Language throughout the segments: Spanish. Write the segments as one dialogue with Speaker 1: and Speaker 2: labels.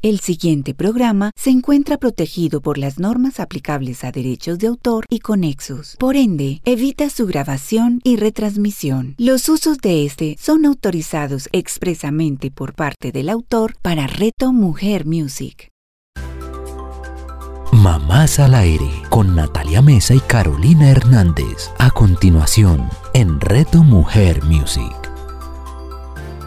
Speaker 1: El siguiente programa se encuentra protegido por las normas aplicables a derechos de autor y conexos. Por ende, evita su grabación y retransmisión. Los usos de este son autorizados expresamente por parte del autor para Reto Mujer Music.
Speaker 2: Mamás al aire con Natalia Mesa y Carolina Hernández. A continuación, en Reto Mujer Music.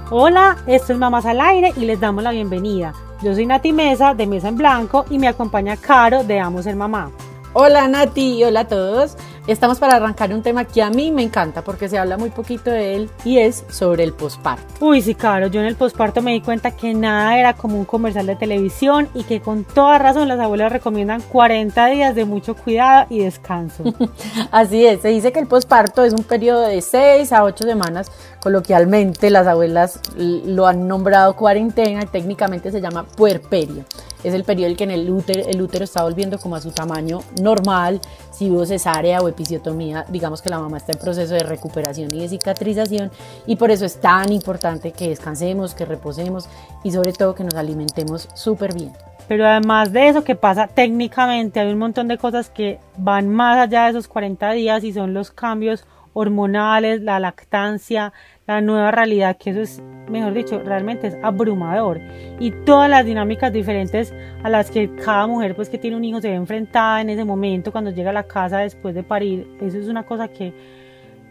Speaker 3: Hola, esto es Mamás al aire y les damos la bienvenida. Yo soy Nati Mesa de Mesa en Blanco y me acompaña Caro de Amo Ser Mamá.
Speaker 4: Hola Nati, hola a todos. Estamos para arrancar un tema que a mí me encanta porque se habla muy poquito de él y es sobre el posparto.
Speaker 3: Uy, sí, claro, yo en el posparto me di cuenta que nada era como un comercial de televisión y que con toda razón las abuelas recomiendan 40 días de mucho cuidado y descanso.
Speaker 4: Así es, se dice que el posparto es un periodo de 6 a 8 semanas, coloquialmente las abuelas lo han nombrado cuarentena y técnicamente se llama puerperio. Es el periodo en que en el útero, el útero está volviendo como a su tamaño normal, si hubo cesárea o episiotomía, digamos que la mamá está en proceso de recuperación y de cicatrización y por eso es tan importante que descansemos, que reposemos y sobre todo que nos alimentemos súper bien.
Speaker 3: Pero además de eso que pasa técnicamente, hay un montón de cosas que van más allá de esos 40 días y son los cambios hormonales, la lactancia, la nueva realidad, que eso es, mejor dicho, realmente es abrumador. Y todas las dinámicas diferentes a las que cada mujer pues que tiene un hijo se ve enfrentada en ese momento cuando llega a la casa después de parir, eso es una cosa que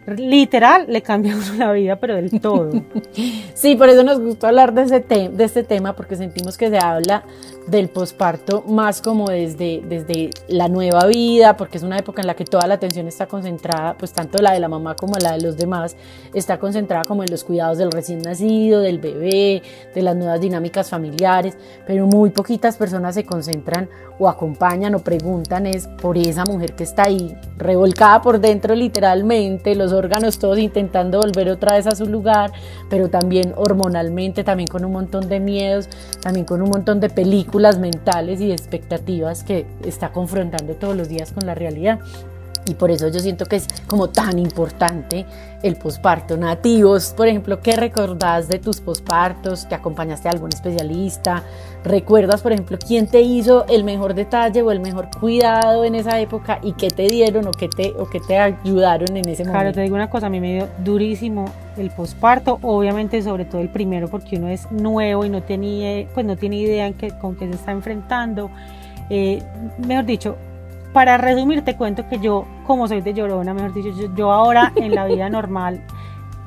Speaker 3: literal le cambia la vida, pero del todo.
Speaker 4: Sí, por eso nos gustó hablar de, ese de este tema, porque sentimos que se habla del posparto más como desde, desde la nueva vida, porque es una época en la que toda la atención está concentrada, pues tanto la de la mamá como la de los demás, está concentrada como en los cuidados del recién nacido, del bebé, de las nuevas dinámicas familiares, pero muy poquitas personas se concentran o acompañan o preguntan es por esa mujer que está ahí, revolcada por dentro literalmente, los órganos todos intentando volver otra vez a su lugar, pero también hormonalmente, también con un montón de miedos, también con un montón de películas mentales y expectativas que está confrontando todos los días con la realidad. Y por eso yo siento que es como tan importante el posparto. Nativos, por ejemplo, ¿qué recordás de tus pospartos? ¿Te acompañaste a algún especialista? ¿Recuerdas, por ejemplo, quién te hizo el mejor detalle o el mejor cuidado en esa época y qué te dieron o qué te, o qué te ayudaron en ese momento?
Speaker 3: Claro, te digo una cosa, a mí me dio durísimo el posparto, obviamente sobre todo el primero porque uno es nuevo y no tiene, pues no tiene idea en qué, con qué se está enfrentando. Eh, mejor dicho, para resumir, te cuento que yo, como soy de llorona, mejor dicho, yo, ahora en la vida normal,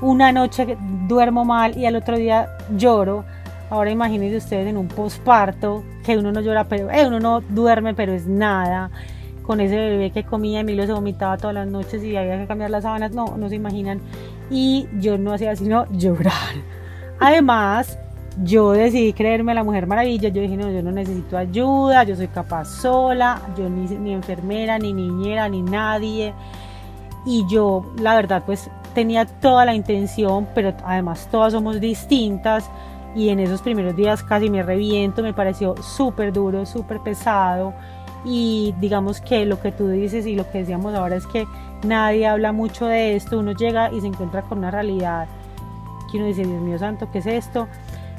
Speaker 3: una noche duermo mal y al otro día lloro. Ahora imagínense ustedes en un posparto, que uno no llora, pero eh, uno no duerme, pero es nada. Con ese bebé que comía, Emilio se vomitaba todas las noches y había que cambiar las sábanas, no, no se imaginan. Y yo no hacía sino llorar. Además, yo decidí creerme la Mujer Maravilla, yo dije, no, yo no necesito ayuda, yo soy capaz sola, yo ni, ni enfermera, ni niñera, ni nadie. Y yo, la verdad, pues tenía toda la intención, pero además todas somos distintas. Y en esos primeros días casi me reviento, me pareció súper duro, súper pesado. Y digamos que lo que tú dices y lo que decíamos ahora es que nadie habla mucho de esto. Uno llega y se encuentra con una realidad que uno dice, Dios mío santo, ¿qué es esto?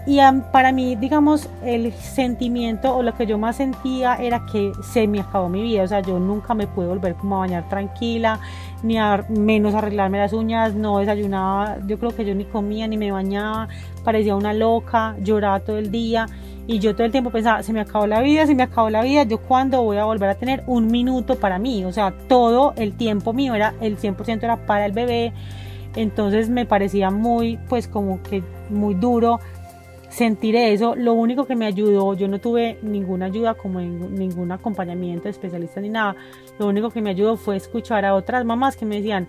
Speaker 3: Y para mí, digamos, el sentimiento o lo que yo más sentía era que se me acabó mi vida. O sea, yo nunca me pude volver como a bañar tranquila, ni a menos arreglarme las uñas, no desayunaba. Yo creo que yo ni comía ni me bañaba, parecía una loca, lloraba todo el día. Y yo todo el tiempo pensaba, se me acabó la vida, se me acabó la vida, yo cuándo voy a volver a tener un minuto para mí. O sea, todo el tiempo mío era, el 100% era para el bebé. Entonces me parecía muy, pues como que muy duro sentir eso. Lo único que me ayudó, yo no tuve ninguna ayuda como ningún acompañamiento de especialista ni nada. Lo único que me ayudó fue escuchar a otras mamás que me decían,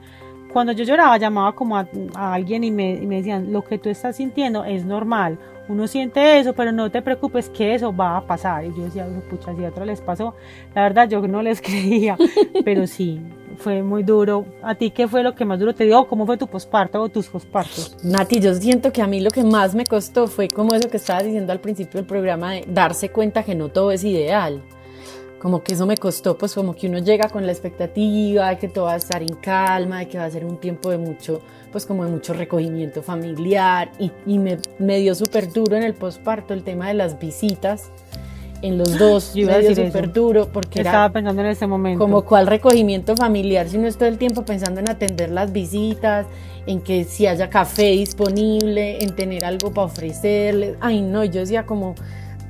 Speaker 3: cuando yo lloraba llamaba como a, alguien y me, y me, decían, lo que tú estás sintiendo es normal. Uno siente eso, pero no te preocupes que eso va a pasar. Y yo decía, pucha, si a otro les pasó, la verdad yo no les creía, pero sí, fue muy duro. ¿A ti qué fue lo que más duro te dio? ¿Cómo fue tu posparto o tus pospartos?
Speaker 4: Nati, yo siento que a mí lo que más me costó fue como eso que estabas diciendo al principio del programa de darse cuenta que no todo es ideal. Como que eso me costó, pues como que uno llega con la expectativa de que todo va a estar en calma, de que va a ser un tiempo de mucho, pues como de mucho recogimiento familiar y, y me, me dio súper duro en el posparto el tema de las visitas en los dos,
Speaker 3: Yo
Speaker 4: medio súper duro, porque
Speaker 3: Estaba
Speaker 4: era
Speaker 3: pensando en ese momento.
Speaker 4: como cuál recogimiento familiar, si uno es todo el tiempo pensando en atender las visitas, en que si haya café disponible, en tener algo para ofrecerles. Ay, no, yo decía como,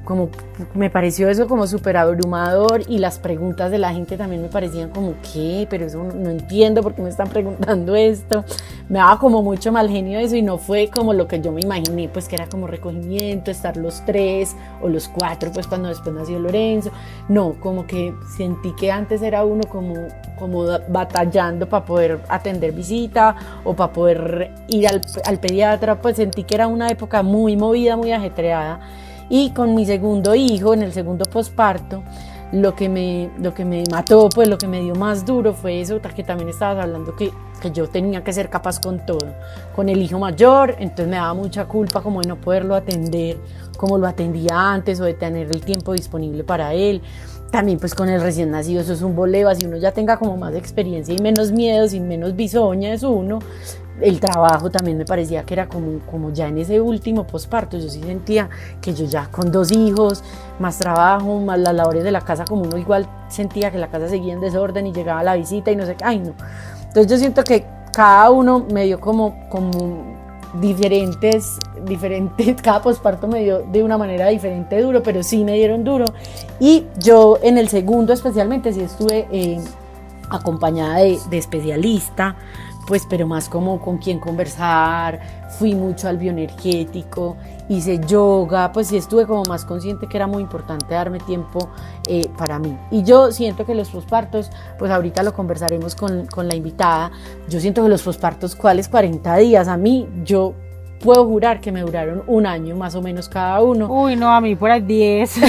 Speaker 4: como, me pareció eso como súper abrumador y las preguntas de la gente también me parecían como, ¿qué? Pero eso no, no entiendo por qué me están preguntando esto. Me daba como mucho mal genio eso y no fue como lo que yo me imaginé, pues que era como recogimiento, estar los tres o los cuatro, pues cuando después nació Lorenzo. No, como que sentí que antes era uno como, como batallando para poder atender visita o para poder ir al, al pediatra, pues sentí que era una época muy movida, muy ajetreada. Y con mi segundo hijo, en el segundo posparto, lo que me lo que me mató, pues lo que me dio más duro fue eso, que también estabas hablando que, que yo tenía que ser capaz con todo. Con el hijo mayor, entonces me daba mucha culpa como de no poderlo atender como lo atendía antes o de tener el tiempo disponible para él. También pues con el recién nacido eso es un boleo, así uno ya tenga como más experiencia y menos miedo, sin menos bisoña es uno. El trabajo también me parecía que era como, como ya en ese último posparto, yo sí sentía que yo ya con dos hijos, más trabajo, más las labores de la casa, como uno igual sentía que la casa seguía en desorden y llegaba la visita y no sé qué, ay no. Entonces yo siento que cada uno me dio como, como diferentes, diferentes, cada posparto me dio de una manera diferente duro, pero sí me dieron duro. Y yo en el segundo especialmente sí estuve eh, acompañada de, de, especialista, pues pero más como con quien conversar, fui mucho al bioenergético, hice yoga, pues sí estuve como más consciente que era muy importante darme tiempo eh, para mí. Y yo siento que los pospartos, pues ahorita lo conversaremos con, con la invitada, yo siento que los pospartos, ¿cuáles 40 días? A mí, yo puedo jurar que me duraron un año más o menos cada uno.
Speaker 3: Uy, no, a mí por ahí 10.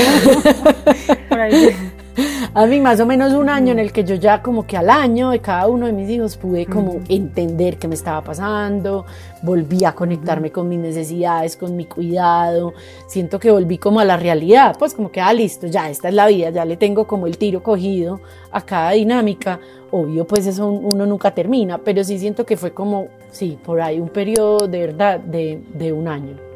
Speaker 3: por ahí 10.
Speaker 4: A mí más o menos un año en el que yo ya como que al año de cada uno de mis hijos pude como uh -huh. entender qué me estaba pasando, volví a conectarme uh -huh. con mis necesidades, con mi cuidado, siento que volví como a la realidad, pues como que, ah, listo, ya esta es la vida, ya le tengo como el tiro cogido a cada dinámica, obvio pues eso uno nunca termina, pero sí siento que fue como, sí, por ahí un periodo de verdad de, de un año.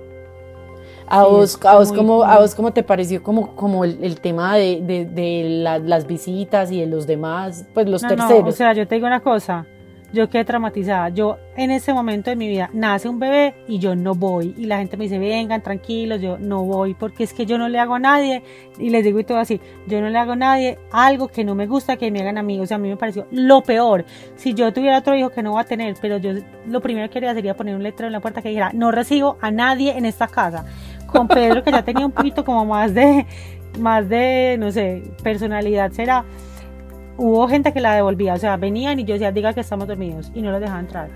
Speaker 4: A, vos, a, vos como, ¿A vos cómo te pareció como, como el, el tema de, de, de la, las visitas y de los demás, pues los
Speaker 3: no,
Speaker 4: terceros?
Speaker 3: No, o sea, yo te digo una cosa, yo quedé traumatizada. Yo en ese momento de mi vida nace un bebé y yo no voy. Y la gente me dice, vengan, tranquilos, yo no voy porque es que yo no le hago a nadie. Y les digo y todo así, yo no le hago a nadie algo que no me gusta que me hagan a mí. O sea, a mí me pareció lo peor. Si yo tuviera otro hijo que no va a tener, pero yo lo primero que haría sería poner un letrero en la puerta que dijera, no recibo a nadie en esta casa. Con Pedro, que ya tenía un poquito como más de, más de, no sé, personalidad será hubo gente que la devolvía, o sea, venían y yo decía, diga que estamos dormidos y no los dejaba entrar.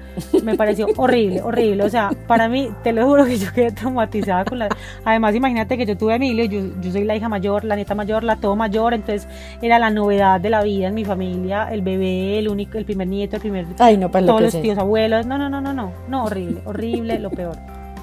Speaker 3: Me pareció horrible, horrible, o sea, para mí, te lo juro que yo quedé traumatizada con la... Además, imagínate que yo tuve a Emilio, yo, yo soy la hija mayor, la nieta mayor, la todo mayor, entonces era la novedad de la vida en mi familia, el bebé, el único, el primer nieto, el primer...
Speaker 4: Ay, no, para
Speaker 3: todos
Speaker 4: lo
Speaker 3: los tíos, abuelos, no, no, no, no, no, no, horrible, horrible, lo peor.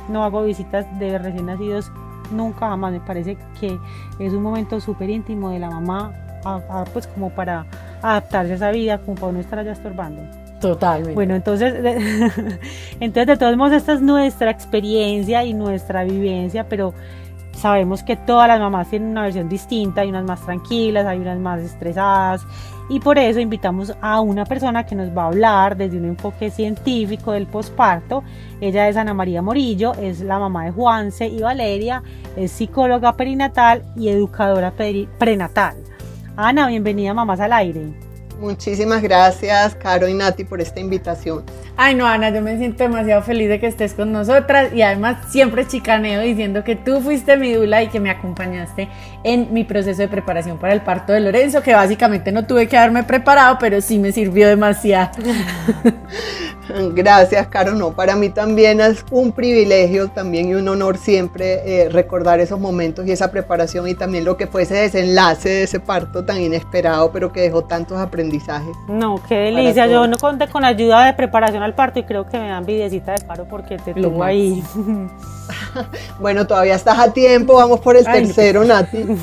Speaker 3: No hago visitas de recién nacidos nunca jamás, me parece que es un momento súper íntimo de la mamá, a, a, pues como para adaptarse a esa vida, como para no estar allá estorbando.
Speaker 4: Totalmente.
Speaker 3: Bueno, entonces, entonces de todos modos esta es nuestra experiencia y nuestra vivencia, pero sabemos que todas las mamás tienen una versión distinta, hay unas más tranquilas, hay unas más estresadas y por eso invitamos a una persona que nos va a hablar desde un enfoque científico del posparto. Ella es Ana María Morillo, es la mamá de Juanse y Valeria, es psicóloga perinatal y educadora prenatal. Ana, bienvenida Mamás al Aire.
Speaker 5: Muchísimas gracias, Caro y Nati, por esta invitación.
Speaker 4: Ay, no, Ana, yo me siento demasiado feliz de que estés con nosotras y además siempre chicaneo diciendo que tú fuiste mi dula y que me acompañaste en mi proceso de preparación para el parto de Lorenzo, que básicamente no tuve que haberme preparado, pero sí me sirvió demasiado.
Speaker 5: Gracias, Caro. No, para mí también es un privilegio también y un honor siempre eh, recordar esos momentos y esa preparación y también lo que fue ese desenlace de ese parto tan inesperado, pero que dejó tantos aprendizajes.
Speaker 3: No, qué delicia. Yo no conté con ayuda de preparación al parto y creo que me dan videcita de paro porque te tengo ahí.
Speaker 5: bueno, todavía estás a tiempo. Vamos por el Ay, tercero, no. Nati.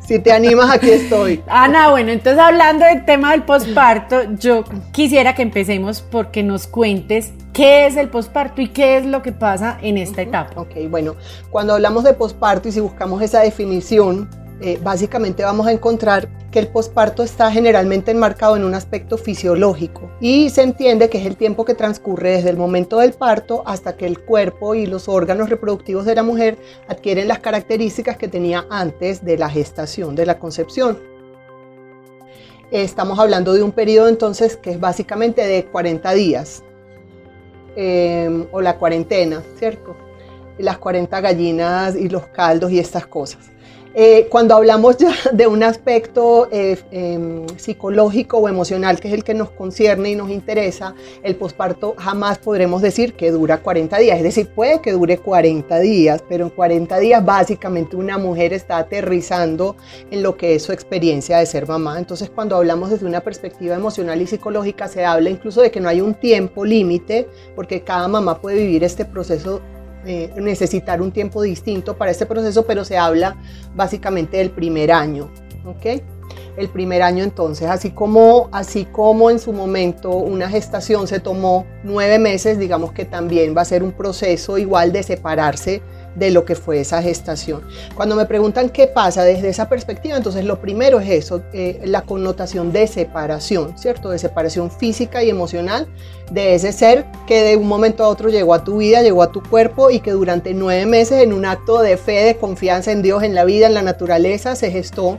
Speaker 5: Si te animas, aquí estoy.
Speaker 4: Ana, bueno, entonces hablando del tema del posparto, yo quisiera que empecemos porque nos cuentes qué es el posparto y qué es lo que pasa en esta etapa.
Speaker 5: Ok, bueno, cuando hablamos de posparto y si buscamos esa definición eh, básicamente vamos a encontrar que el posparto está generalmente enmarcado en un aspecto fisiológico y se entiende que es el tiempo que transcurre desde el momento del parto hasta que el cuerpo y los órganos reproductivos de la mujer adquieren las características que tenía antes de la gestación, de la concepción. Estamos hablando de un periodo entonces que es básicamente de 40 días em, o la cuarentena, ¿cierto? Las 40 gallinas y los caldos y estas cosas. Eh, cuando hablamos de un aspecto eh, em, psicológico o emocional, que es el que nos concierne y nos interesa, el posparto jamás podremos decir que dura 40 días. Es decir, puede que dure 40 días, pero en 40 días básicamente una mujer está aterrizando en lo que es su experiencia de ser mamá. Entonces, cuando hablamos desde una perspectiva emocional y psicológica, se habla incluso de que no hay un tiempo límite, porque cada mamá puede vivir este proceso eh, necesitar un tiempo distinto para este proceso, pero se habla básicamente del primer año. ¿ok? El primer año entonces, así como, así como en su momento una gestación se tomó nueve meses, digamos que también va a ser un proceso igual de separarse de lo que fue esa gestación. Cuando me preguntan qué pasa desde esa perspectiva, entonces lo primero es eso, eh, la connotación de separación, ¿cierto? De separación física y emocional de ese ser que de un momento a otro llegó a tu vida, llegó a tu cuerpo y que durante nueve meses en un acto de fe, de confianza en Dios, en la vida, en la naturaleza, se gestó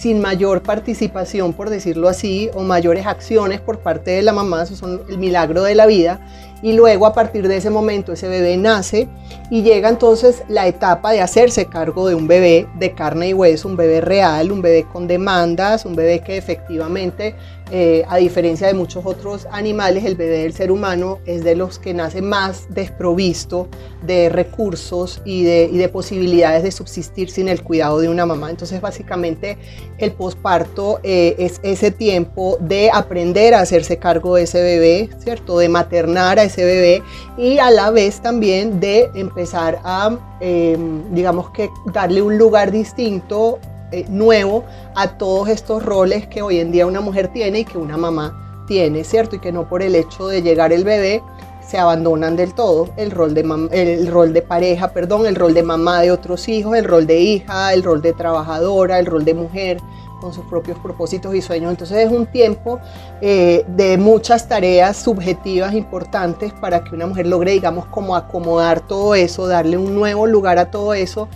Speaker 5: sin mayor participación, por decirlo así, o mayores acciones por parte de la mamá, eso son el milagro de la vida, y luego a partir de ese momento ese bebé nace y llega entonces la etapa de hacerse cargo de un bebé de carne y hueso, un bebé real, un bebé con demandas, un bebé que efectivamente eh, a diferencia de muchos otros animales, el bebé del ser humano es de los que nace más desprovisto de recursos y de, posibilidades de subsistir sin el cuidado de una mamá. Entonces, básicamente, el posparto eh, es ese tiempo de aprender a hacerse cargo de ese bebé, ¿cierto? De maternar a ese bebé y a la vez también de empezar a, em, digamos que, darle un lugar distinto eh, nuevo a todos estos roles que hoy en día una mujer tiene y que una mamá tiene, ¿cierto? Y que no por el hecho de llegar el bebé se abandonan del todo el rol de el rol de pareja, perdón, el rol de mamá de otros hijos, el rol de hija, el rol de trabajadora, el rol de mujer con sus propios propósitos y sueños. Entonces es un tiempo eh, de muchas tareas subjetivas importantes para que una mujer logre, digamos, como acomodar todo eso, darle un nuevo lugar a todo eso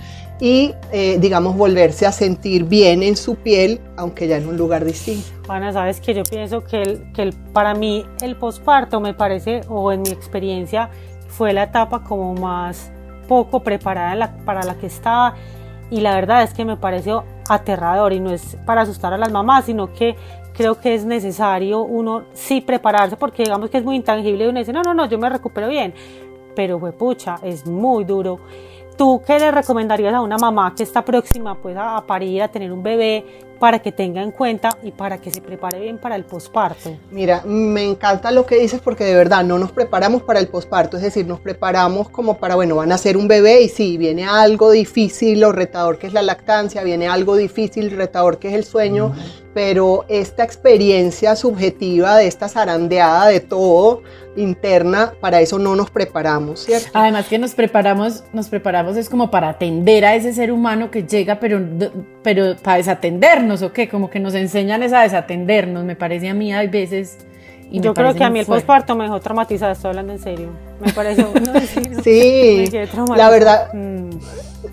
Speaker 5: y, eh, digamos, volverse a sentir bien en su piel, aunque ya en un lugar distinto.
Speaker 3: Ana, sabes que yo pienso que, el, que para mí el posparto me parece, o en mi experiencia, fue la etapa como más poco preparada para la que estaba. Y la verdad es que me pareció aterrador y no es para asustar a las mamás, sino que creo que es necesario uno sí prepararse porque digamos que es muy intangible y uno dice, no, no, no, yo me recupero bien, pero fue pucha, es muy duro ¿Tú qué le recomendarías a una mamá que está próxima pues, a parir, a tener un bebé, para que tenga en cuenta y para que se prepare bien para el posparto?
Speaker 5: Mira, me encanta lo que dices porque de verdad no nos preparamos para el posparto, es decir, nos preparamos como para, bueno, van a ser un bebé y sí, viene algo difícil o retador que es la lactancia, viene algo difícil, retador que es el sueño, pero esta experiencia subjetiva de esta zarandeada de todo, interna, para eso no nos preparamos, ¿cierto?
Speaker 4: Además que nos preparamos, nos preparamos es como para atender a ese ser humano que llega, pero, pero para desatendernos, ¿o qué? Como que nos enseñan es a desatendernos, me parece a mí hay veces...
Speaker 3: Y Yo creo que a mí el posparto me dejó traumatizada, estoy hablando en serio. Me parece
Speaker 5: Sí, la verdad... Mm.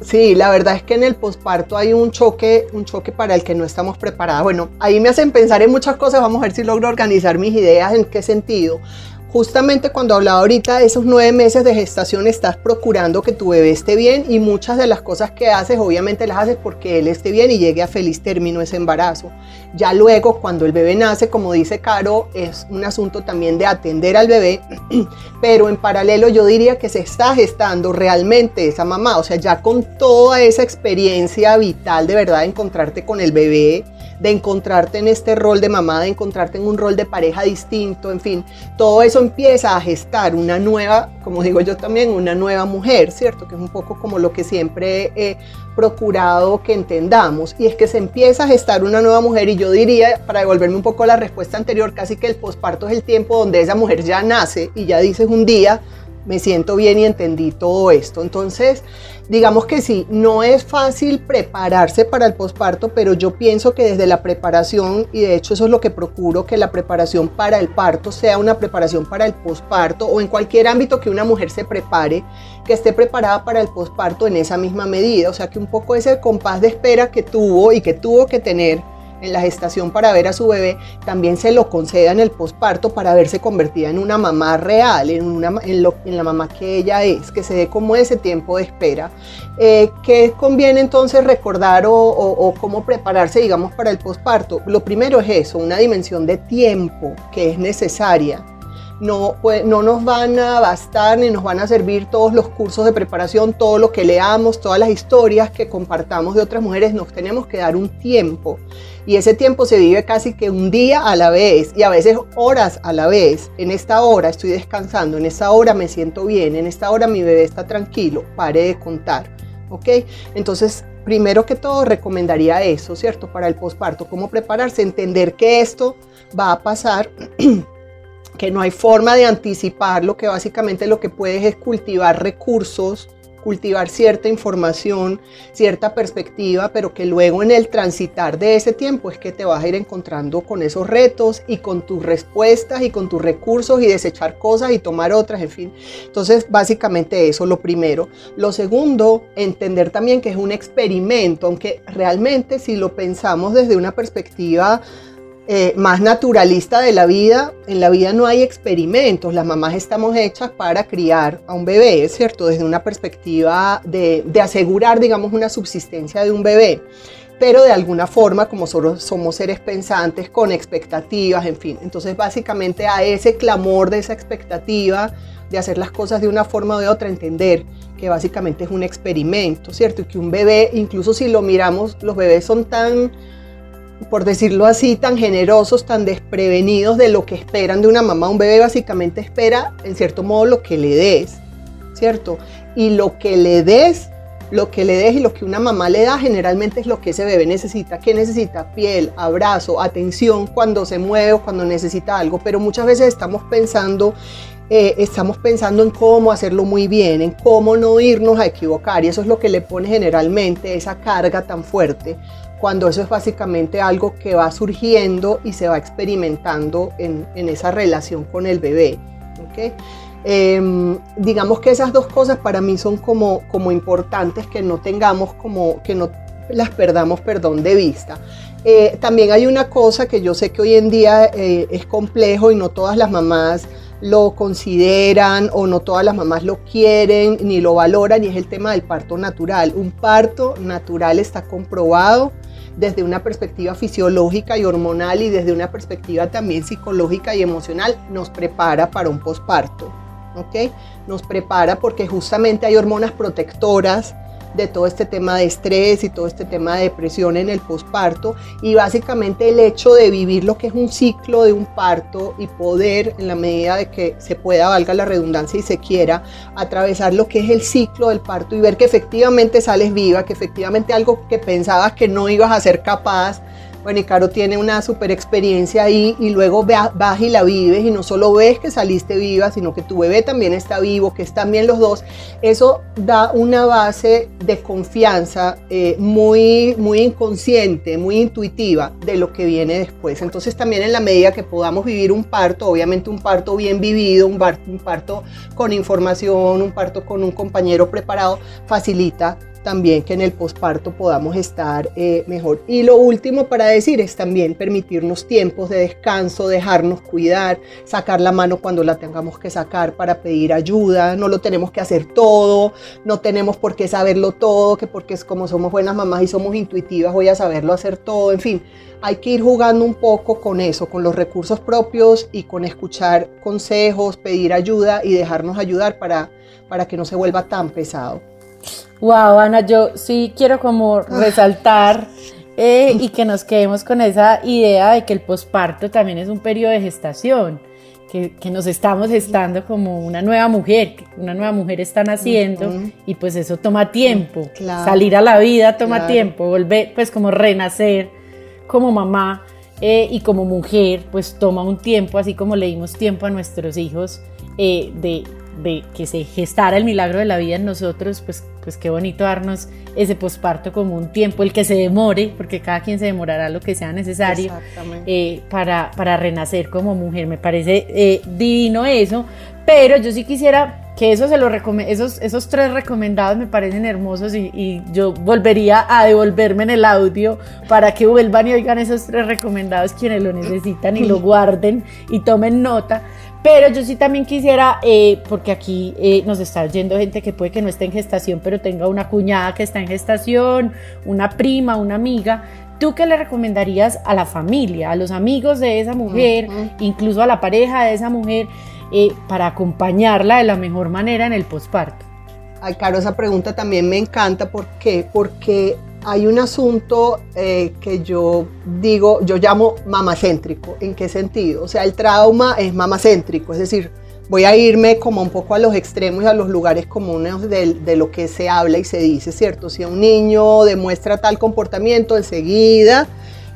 Speaker 5: Sí, la verdad es que en el posparto hay un choque, un choque para el que no estamos preparados. Bueno, ahí me hacen pensar en muchas cosas, vamos a ver si logro organizar mis ideas, en qué sentido. Justamente cuando hablaba ahorita de esos nueve meses de gestación, estás procurando que tu bebé esté bien y muchas de las cosas que haces, obviamente las haces porque él esté bien y llegue a feliz término ese embarazo. Ya luego, cuando el bebé nace, como dice Caro, es un asunto también de atender al bebé, pero en paralelo yo diría que se está gestando realmente esa mamá, o sea, ya con toda esa experiencia vital de verdad de encontrarte con el bebé, de encontrarte en este rol de mamá, de encontrarte en un rol de pareja distinto, en fin, todo eso empieza a gestar una nueva, como digo yo también, una nueva mujer, ¿cierto? Que es un poco como lo que siempre he procurado que entendamos, y es que se empieza a gestar una nueva mujer, y yo diría, para devolverme un poco a la respuesta anterior, casi que el posparto es el tiempo donde esa mujer ya nace y ya dices un día, me siento bien y entendí todo esto. Entonces, digamos que sí, no es fácil prepararse para el posparto, pero yo pienso que desde la preparación, y de hecho eso es lo que procuro, que la preparación para el parto sea una preparación para el posparto o en cualquier ámbito que una mujer se prepare, que esté preparada para el posparto en esa misma medida. O sea, que un poco ese compás de espera que tuvo y que tuvo que tener en la gestación para ver a su bebé, también se lo conceda en el posparto para verse convertida en una mamá real, en, una, en, la mamá que ella es, que se dé como ese tiempo de espera. Eh, ¿Qué conviene entonces recordar o, o cómo prepararse, digamos, para el posparto? Lo primero es eso, una dimensión de tiempo que es necesaria no, pues, no nos van a bastar ni nos van a servir todos los cursos de preparación, todo lo que leamos, todas las historias que compartamos de otras mujeres, nos tenemos que dar un tiempo. Y ese tiempo se vive casi que un día a la vez y a veces horas a la vez. En esta hora estoy descansando, en esta hora me siento bien, en esta hora mi bebé está tranquilo, pare de contar. ¿Ok? Entonces, primero que todo recomendaría eso, ¿cierto? Para el posparto, cómo prepararse, entender que esto va a pasar que no hay forma de anticiparlo, que básicamente lo que puedes es cultivar recursos, cultivar cierta información, cierta perspectiva, pero que luego en el transitar de ese tiempo es que te vas a ir encontrando con esos retos y con tus respuestas y con tus recursos y desechar cosas y tomar otras, en fin. Entonces, básicamente eso, lo primero. Lo segundo, entender también que es un experimento, aunque realmente si lo pensamos desde una perspectiva eh, más naturalista de la vida. En la vida no hay experimentos, las mamás estamos hechas para criar a un bebé, ¿cierto? Desde una perspectiva de, asegurar, digamos, una subsistencia de un bebé pero de alguna forma, como somos, somos seres pensantes, con expectativas, en fin. Entonces, básicamente a ese clamor de esa expectativa, de hacer las cosas de una forma o de otra, entender que básicamente es un experimento, ¿cierto? Y que un bebé, incluso si lo miramos, los bebés son tan por decirlo así, tan generosos, tan desprevenidos de lo que esperan de una mamá. Un bebé básicamente espera, en cierto modo, lo que le des, ¿cierto? Y lo que le des, lo que le des y lo que una mamá le da generalmente es lo que ese bebé necesita. ¿Qué necesita? Piel, abrazo, atención cuando se mueve o cuando necesita algo. Pero muchas veces estamos pensando eh, estamos pensando en cómo hacerlo muy bien, en cómo no irnos a equivocar y eso es lo que le pone generalmente esa carga tan fuerte cuando eso es básicamente algo que va surgiendo y se va experimentando en, esa relación con el bebé. Em, digamos que esas dos cosas para mí son como, como importantes que no tengamos como, que no las perdamos, perdón, de vista. Eh, también hay una cosa que yo sé que hoy en día eh, es complejo y no todas las mamás lo consideran o no todas las mamás lo quieren ni lo valoran y es el tema del parto natural. Un parto natural está comprobado desde una perspectiva fisiológica y hormonal y desde una perspectiva también psicológica y emocional, nos prepara para un posparto. ¿ok? Nos prepara porque justamente hay hormonas protectoras de todo este tema de estrés y todo este tema de depresión en el posparto. Y básicamente el hecho de vivir lo que es un ciclo de un parto y poder en la medida de que se pueda, valga la redundancia y se quiera, atravesar lo que es el ciclo del parto y ver que efectivamente sales viva, que efectivamente algo que pensabas que no ibas a ser capaz, bueno, y Caro tiene una super experiencia ahí y luego vas y la vives y no solo ves que saliste viva, sino que tu bebé también está vivo, que están bien los dos. Eso da una base de confianza eh, muy, muy inconsciente, muy intuitiva de lo que viene después. Entonces también en la medida que podamos vivir un parto, obviamente un parto bien vivido, un, un parto con información, un parto con un compañero preparado, facilita también que en el posparto podamos estar eh, mejor. Y lo último para decir es también permitirnos tiempos de descanso, dejarnos cuidar, sacar la mano cuando la tengamos que sacar para pedir ayuda, no lo tenemos que hacer todo, no tenemos por qué saberlo todo, que porque es como somos buenas mamás y somos intuitivas voy a saberlo hacer todo, en fin, hay que ir jugando un poco con eso, con los recursos propios y con escuchar consejos, pedir ayuda y dejarnos ayudar para, para que no se vuelva tan pesado.
Speaker 4: Wow, Ana, yo sí quiero como ah. resaltar eh, y que nos quedemos con esa idea de que el posparto también es un periodo de gestación, que, nos estamos gestando como una nueva mujer, una nueva mujer está naciendo y pues eso toma tiempo, salir a la vida toma tiempo, volver pues como renacer como mamá eh, y como mujer pues toma un tiempo, así como le dimos tiempo a nuestros hijos eh, de de que se gestara el milagro de la vida en nosotros, pues, pues qué bonito darnos ese posparto como un tiempo, el que se demore, porque cada quien se demorará lo que sea necesario eh, para, para renacer como mujer. Me parece eh, divino eso, pero yo sí quisiera que eso se lo esos, esos tres recomendados me parecen hermosos y, y, yo volvería a devolverme en el audio para que vuelvan y oigan esos tres recomendados quienes lo necesitan y lo guarden y tomen nota. Pero yo sí también quisiera, eh, porque aquí eh, nos está oyendo gente que puede que no esté en gestación, pero tenga una cuñada que está en gestación, una prima, una amiga. ¿Tú qué le recomendarías a la familia, a los amigos de esa mujer, incluso a la pareja de esa mujer, eh, para acompañarla de la mejor manera en el posparto?
Speaker 5: Ay, Caro, esa pregunta también me encanta. ¿Por qué? Porque hay un asunto eh, que yo digo, yo llamo mamacéntrico. ¿En qué sentido? O sea, el trauma es mamacéntrico, es decir, voy a irme como un poco a los extremos y a los lugares comunes de, de lo que se habla y se dice, ¿cierto? Si un niño demuestra tal comportamiento, enseguida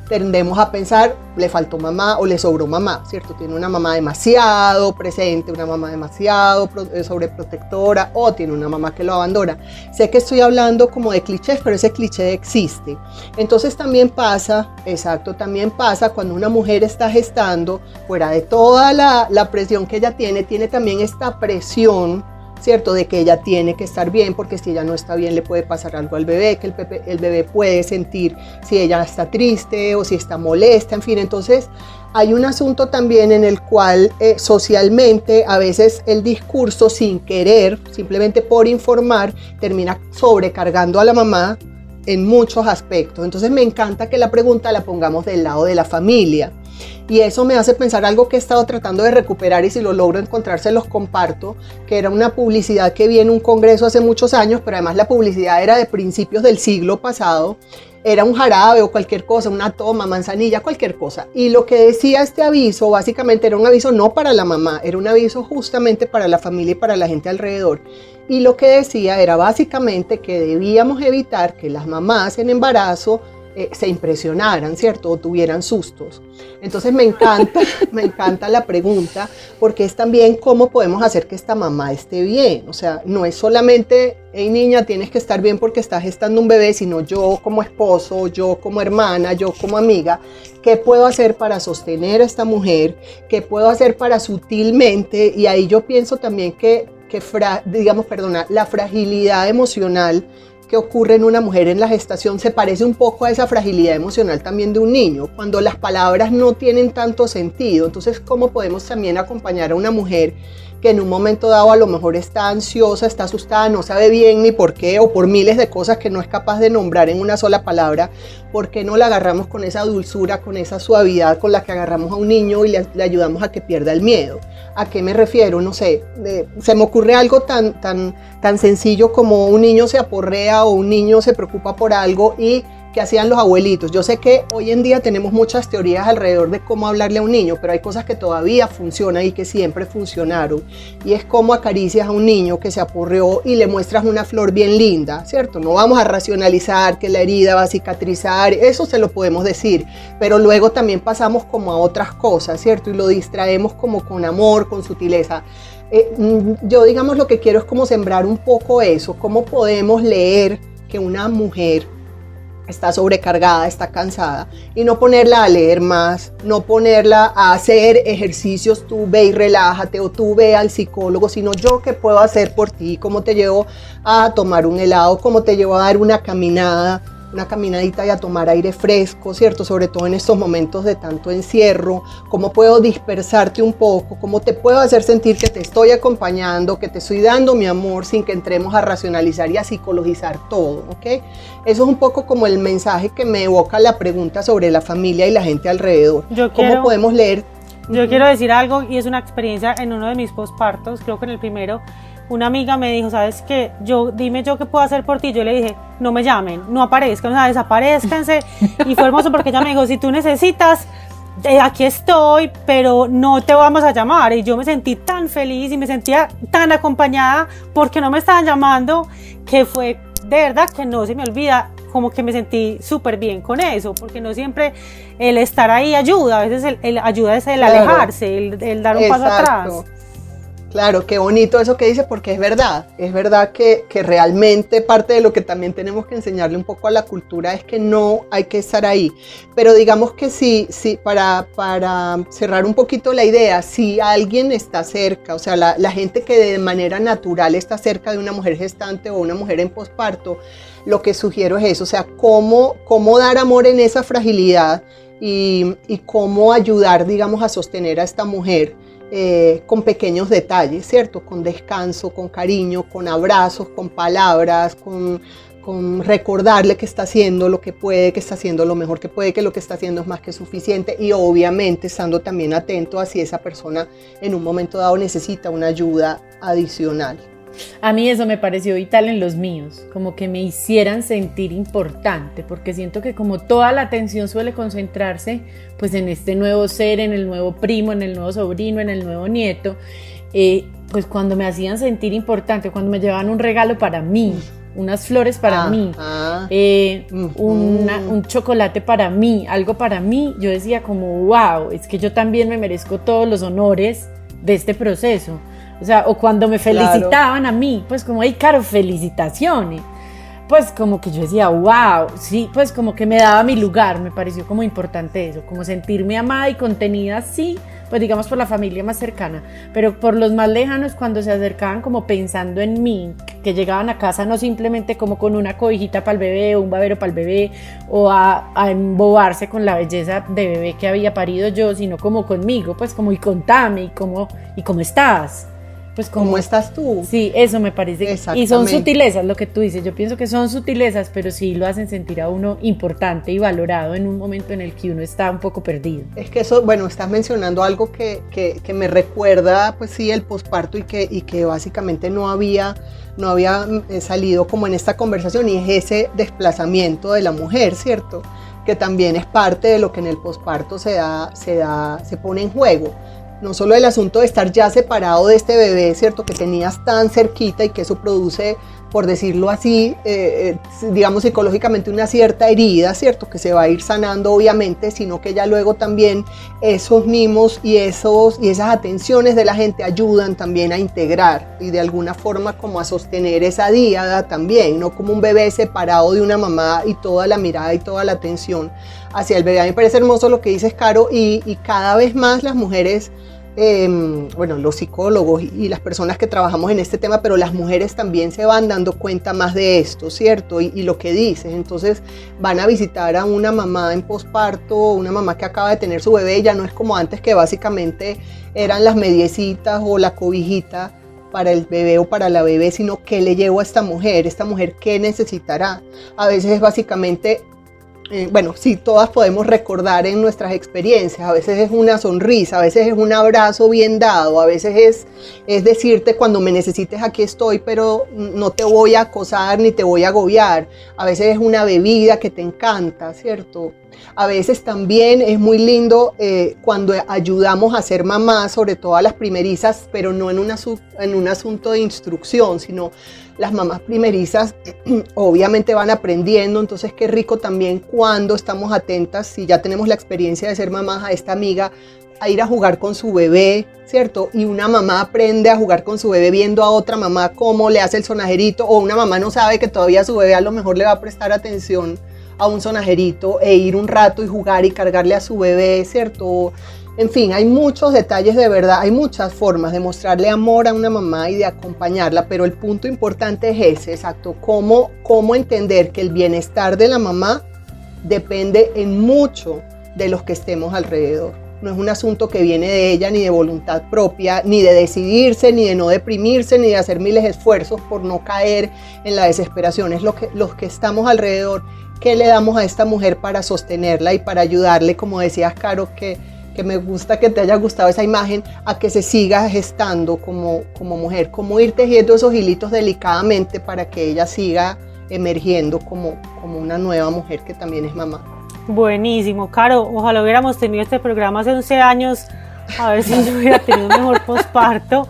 Speaker 5: tendemos a pensar, le faltó mamá o le sobró mamá, ¿cierto? Tiene una mamá demasiado presente, una mamá demasiado eh, sobreprotectora o tiene una mamá que lo abandona. Sé que estoy hablando como de clichés, pero ese cliché existe. Entonces también pasa, exacto, también pasa cuando una mujer está gestando, fuera de toda la, la presión que ella tiene, tiene también esta presión ¿cierto? De que ella tiene que estar bien, porque si ella no está bien le puede pasar algo al bebé, que el bebé, puede sentir si ella está triste o si está molesta, en fin. Entonces, hay un asunto también en el cual eh, socialmente a veces el discurso sin querer, simplemente por informar, termina sobrecargando a la mamá en muchos aspectos. Entonces me encanta que la pregunta la pongamos del lado de la familia. Y eso me hace pensar algo que he estado tratando de recuperar y si lo logro encontrar se los comparto, que era una publicidad que vi en un congreso hace muchos años, pero además la publicidad era de principios del siglo pasado era un jarabe o cualquier cosa, una toma, manzanilla, cualquier cosa. Y lo que decía este aviso básicamente era un aviso no para la mamá, era un aviso justamente para la familia y para la gente alrededor. Y lo que decía era básicamente que debíamos evitar que las mamás en embarazo eh, se impresionaran, ¿cierto? O tuvieran sustos. Entonces me encanta, me encanta la pregunta, porque es también cómo podemos hacer que esta mamá esté bien. O sea, no es solamente, hey niña, tienes que estar bien porque estás gestando un bebé, sino yo como esposo, yo como hermana, yo como amiga, ¿qué puedo hacer para sostener a esta mujer? ¿Qué puedo hacer para sutilmente? Y ahí yo pienso también que, que digamos, perdona, la fragilidad emocional que ocurre en una mujer en la gestación se parece un poco a esa fragilidad emocional también de un niño, cuando las palabras no tienen tanto sentido. Entonces, ¿cómo podemos también acompañar a una mujer en un momento dado a lo mejor está ansiosa, está asustada, no sabe bien ni por qué, o por miles de cosas que no es capaz de nombrar en una sola palabra, ¿por qué no la agarramos con esa dulzura, con esa suavidad con la que agarramos a un niño y le, ayudamos a que pierda el miedo? ¿A qué me refiero? No sé, se me ocurre algo tan, tan, tan sencillo como un niño se aporrea o un niño se preocupa por algo y que hacían los abuelitos. Yo sé que hoy en día tenemos muchas teorías alrededor de cómo hablarle a un niño, pero hay cosas que todavía funcionan y que siempre funcionaron. Y es como acaricias a un niño que se aporreó y le muestras una flor bien linda, ¿cierto? No vamos a racionalizar que la herida va a cicatrizar, eso se lo podemos decir, pero luego también pasamos como a otras cosas, ¿cierto? Y lo distraemos como con amor, con sutileza. Eh, mm, yo digamos lo que quiero es como sembrar un poco eso, cómo podemos leer que una mujer está sobrecargada, está cansada, y no ponerla a leer más, no ponerla a hacer ejercicios, tú ve y relájate, o tú ve al psicólogo, sino yo qué puedo hacer por ti, cómo te llevo a tomar un helado, cómo te llevo a dar una caminada, una caminadita y a tomar aire fresco, ¿cierto? Sobre todo en estos momentos de tanto encierro, cómo puedo dispersarte un poco, cómo te puedo hacer sentir que te estoy acompañando, que te estoy dando mi amor sin que entremos a racionalizar y a psicologizar todo, ¿ok? Eso es un poco como el mensaje que me evoca la pregunta sobre la familia y la gente alrededor. ¿Cómo podemos leer?
Speaker 3: Yo quiero decir algo y es una experiencia en uno de mis postpartos, creo que en el primero una amiga me dijo, ¿sabes qué? Yo, dime yo qué puedo hacer por ti. Yo le dije, no me llamen, no aparezcan, o sea, desaparezcanse. Y fue hermoso porque ella me dijo, si tú necesitas, eh, aquí estoy, pero no te vamos a llamar. Y yo me sentí tan feliz y me sentía tan acompañada porque no me estaban llamando, que fue de verdad que no se me olvida como que me sentí súper bien con eso, porque no siempre el estar ahí ayuda, a veces el, ayuda es el alejarse, el, dar un paso atrás.
Speaker 5: Claro, qué bonito eso que dice, porque es verdad, es verdad que, que, realmente parte de lo que también tenemos que enseñarle un poco a la cultura es que no hay que estar ahí. Pero digamos que sí, sí para, para cerrar un poquito la idea, si alguien está cerca, o sea, la, gente que de manera natural está cerca de una mujer gestante o una mujer en posparto, lo que sugiero es eso, o sea, cómo, cómo dar amor en esa fragilidad y, y cómo ayudar, digamos, a sostener a esta mujer eh, con pequeños detalles, ¿cierto? Con descanso, con cariño, con abrazos, con palabras, con, con recordarle que está haciendo lo que puede, que está haciendo lo mejor que puede, que lo que está haciendo es más que suficiente y obviamente estando también atento a si esa persona en un momento dado necesita una ayuda adicional.
Speaker 4: A mí eso me pareció vital en los míos, como que me hicieran sentir importante, porque siento que como toda la atención suele concentrarse pues en este nuevo ser, en el nuevo primo, en el nuevo sobrino, en el nuevo nieto, eh, pues cuando me hacían sentir importante, cuando me llevaban un regalo para mí, unas flores para ah, mí, ah. eh, un chocolate para mí, algo para mí, yo decía como, wow, es que yo también me merezco todos los honores de este proceso. O sea, o cuando me felicitaban a mí, pues como, ay, caro, felicitaciones. Pues como que yo decía, wow, sí, pues como que me daba mi lugar, me pareció como importante eso, como sentirme amada y contenida, sí, pues digamos por la familia más cercana, pero por los más lejanos cuando se acercaban como pensando en mí, que llegaban a casa no simplemente como con una cobijita para el bebé o un babero para el bebé o a, a, embobarse con la belleza de bebé que había parido yo, sino como conmigo, pues como y contame y cómo, y cómo estás
Speaker 5: pues ¿Cómo estás tú?
Speaker 4: Sí, eso me parece. Y son sutilezas, lo que tú dices. Yo pienso que son sutilezas, pero sí lo hacen sentir a uno importante y valorado en un momento en el que uno está un poco perdido.
Speaker 5: Es que eso, bueno, estás mencionando algo que, que, que me recuerda, pues sí, el posparto y que, y que básicamente no había, no había eh, salido como en esta conversación y es ese desplazamiento de la mujer, ¿cierto? Que también es parte de lo que en el posparto se da, se da, se pone en juego no solo el asunto de estar ya separado de este bebé, ¿cierto? Que tenías tan cerquita y que eso produce, por decirlo así, eh, eh, digamos psicológicamente una cierta herida, ¿cierto? Que se va a ir sanando obviamente, sino que ya luego también esos mimos y, esos, y esas atenciones de la gente ayudan también a integrar y de alguna forma como a sostener esa díada también, no como un bebé separado de una mamá y toda la mirada y toda la atención hacia el bebé. A mí me parece hermoso lo que dices, Caro, y cada vez más las mujeres Em, bueno, los psicólogos y, las personas que trabajamos en este tema, pero las mujeres también se van dando cuenta más de esto, ¿cierto? Y, lo que dices, entonces van a visitar a una mamá en posparto, una mamá que acaba de tener su bebé, ya no es como antes que básicamente eran las mediecitas o la cobijita para el bebé o para la bebé, sino qué le llevo a esta mujer, esta mujer qué necesitará. A veces es básicamente eh, bueno, sí, todas podemos recordar en nuestras experiencias. A veces es una sonrisa, a veces es un abrazo bien dado, a veces es, es decirte cuando me necesites aquí estoy, pero no te voy a acosar ni te voy a agobiar. A veces es una bebida que te encanta, ¿cierto? A veces también es muy lindo eh, cuando ayudamos a ser mamás, sobre todo a las primerizas, pero no en, una, en un asunto de instrucción, sino las mamás primerizas obviamente van aprendiendo, entonces qué rico también cuando estamos atentas, si ya tenemos la experiencia de ser mamás, a esta amiga, a ir a jugar con su bebé, ¿cierto? Y una mamá aprende a jugar con su bebé viendo a otra mamá cómo le hace el sonajerito, o una mamá no sabe que todavía su bebé a lo mejor le va a prestar atención a un sonajerito e ir un rato y jugar y cargarle a su bebé, ¿cierto? En fin, hay muchos detalles de verdad, hay muchas formas de mostrarle amor a una mamá y de acompañarla, pero el punto importante es ese, exacto, cómo, cómo entender que el bienestar de la mamá depende en mucho de los que estemos alrededor. No es un asunto que viene de ella ni de voluntad propia, ni de decidirse, ni de no deprimirse, ni de hacer miles de esfuerzos por no caer en la desesperación. Es lo que, los que estamos alrededor, qué le damos a esta mujer para sostenerla y para ayudarle, como decías, Caro, que que me gusta que te haya gustado esa imagen, a que se siga gestando como, como mujer, como ir tejiendo esos hilitos delicadamente para que ella siga emergiendo como, como una nueva mujer que también es mamá.
Speaker 3: Buenísimo, Caro, ojalá hubiéramos tenido este programa hace 11 años, a ver si yo hubiera tenido un mejor posparto,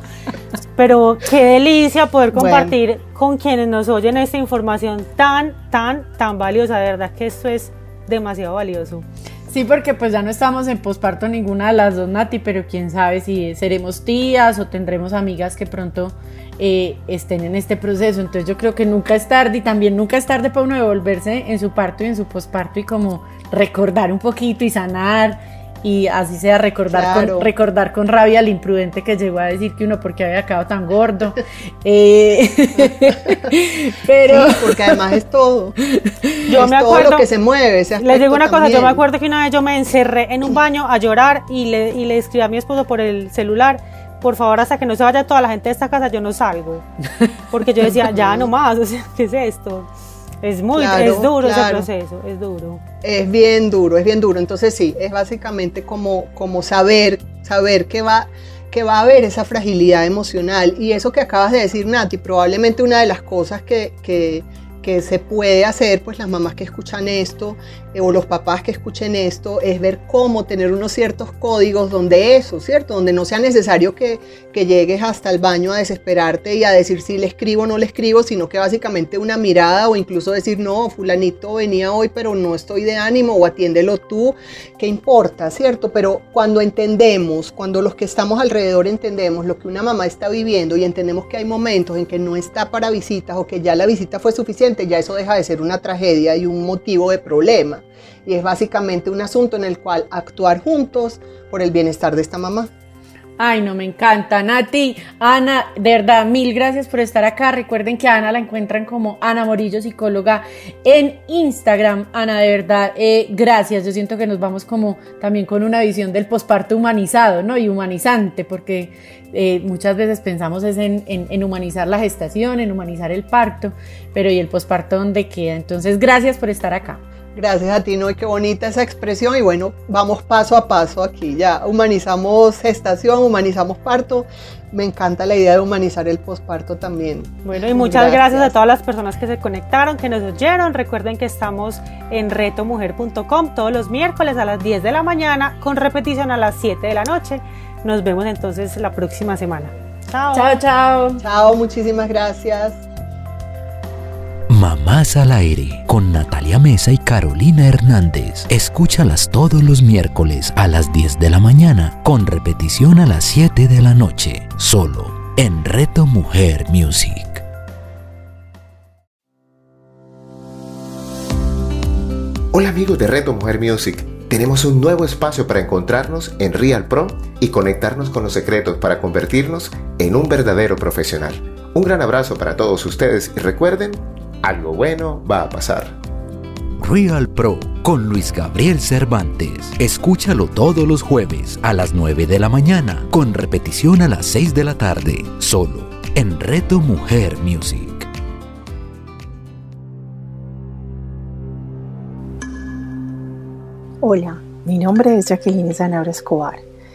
Speaker 3: pero qué delicia poder compartir con quienes nos oyen esta información tan, tan, tan valiosa, de verdad que esto es demasiado valioso.
Speaker 4: Sí, porque pues ya no estamos en posparto ninguna de las dos, Nati, pero quién sabe si seremos tías o tendremos amigas que pronto eh, estén en este proceso. Entonces yo creo que nunca es tarde y también nunca es tarde para uno devolverse en su parto y en su posparto y como recordar un poquito y sanar y así sea recordar, con, recordar con rabia al imprudente que llegó a decir que uno porque había quedado tan gordo. Eh,
Speaker 5: pero porque además es todo. Yo me acuerdo todo lo que se mueve.
Speaker 3: Les digo una cosa, yo me acuerdo que una vez yo me encerré en un baño a llorar y le, y le escribí a mi esposo por el celular por favor, hasta que no se vaya toda la gente de esta casa, yo no salgo. Porque yo decía, ya no más, o sea, ¿qué es esto? Es muy, es duro ese proceso, es duro.
Speaker 5: Es bien duro, es bien duro. Entonces sí, es básicamente como, como saber, saber que va, que va a haber esa fragilidad emocional. Y eso que acabas de decir, Nati, probablemente una de las cosas que, que que se puede hacer, pues las mamás que escuchan esto eh, o los papás que escuchen esto, es ver cómo tener unos ciertos códigos donde eso, ¿cierto? Donde no sea necesario que, que llegues hasta el baño a desesperarte y a decir si le escribo o no le escribo, sino que básicamente una mirada o incluso decir, no, fulanito venía hoy, pero no estoy de ánimo o atiéndelo tú, ¿qué importa, ¿cierto? Pero cuando entendemos, cuando los que estamos alrededor entendemos lo que una mamá está viviendo y entendemos que hay momentos en que no está para visitas o que ya la visita fue suficiente, ya eso deja de ser una tragedia y un motivo de problema. Y es básicamente un asunto en el cual actuar juntos por el bienestar de esta mamá.
Speaker 4: Ay, no, me encanta. Nati, Ana, de verdad, mil gracias por estar acá. Recuerden que Ana la encuentran como Ana Morillo, psicóloga, en Instagram. Ana, de verdad, eh, gracias. Yo siento que nos vamos como también con una visión del posparto humanizado, ¿no? Y humanizante, porque eh, muchas veces pensamos es en, en, humanizar la gestación, en humanizar el parto, pero ¿y el posparto dónde queda? Entonces, gracias por estar acá.
Speaker 5: Gracias a ti, ¿no? qué bonita esa expresión. Y bueno, vamos paso a paso aquí. Ya humanizamos gestación, humanizamos parto. Me encanta la idea de humanizar el posparto también.
Speaker 3: Bueno, y muchas gracias. a todas las personas que se conectaron, que nos oyeron. Recuerden que estamos en retomujer.com todos los miércoles a las 10 de la mañana, con repetición a las 7 de la noche. Nos vemos entonces la próxima semana.
Speaker 4: Chao. Chao, chao.
Speaker 5: Chao, muchísimas gracias.
Speaker 2: Mamás al aire con Natalia Mesa y Carolina Hernández. Escúchalas todos los miércoles a las 10 de la mañana con repetición a las 7 de la noche, solo en Reto Mujer Music.
Speaker 6: Hola amigos de Reto Mujer Music. Tenemos un nuevo espacio para encontrarnos en Real Pro y conectarnos con los secretos para convertirnos en un verdadero profesional. Un gran abrazo para todos ustedes y recuerden algo bueno va a pasar.
Speaker 2: Real Pro con Luis Gabriel Cervantes. Escúchalo todos los jueves a las 9 de la mañana, con repetición a las 6 de la tarde, solo en Reto Mujer Music.
Speaker 7: Hola, mi nombre es Jacqueline Zanabra Escobar.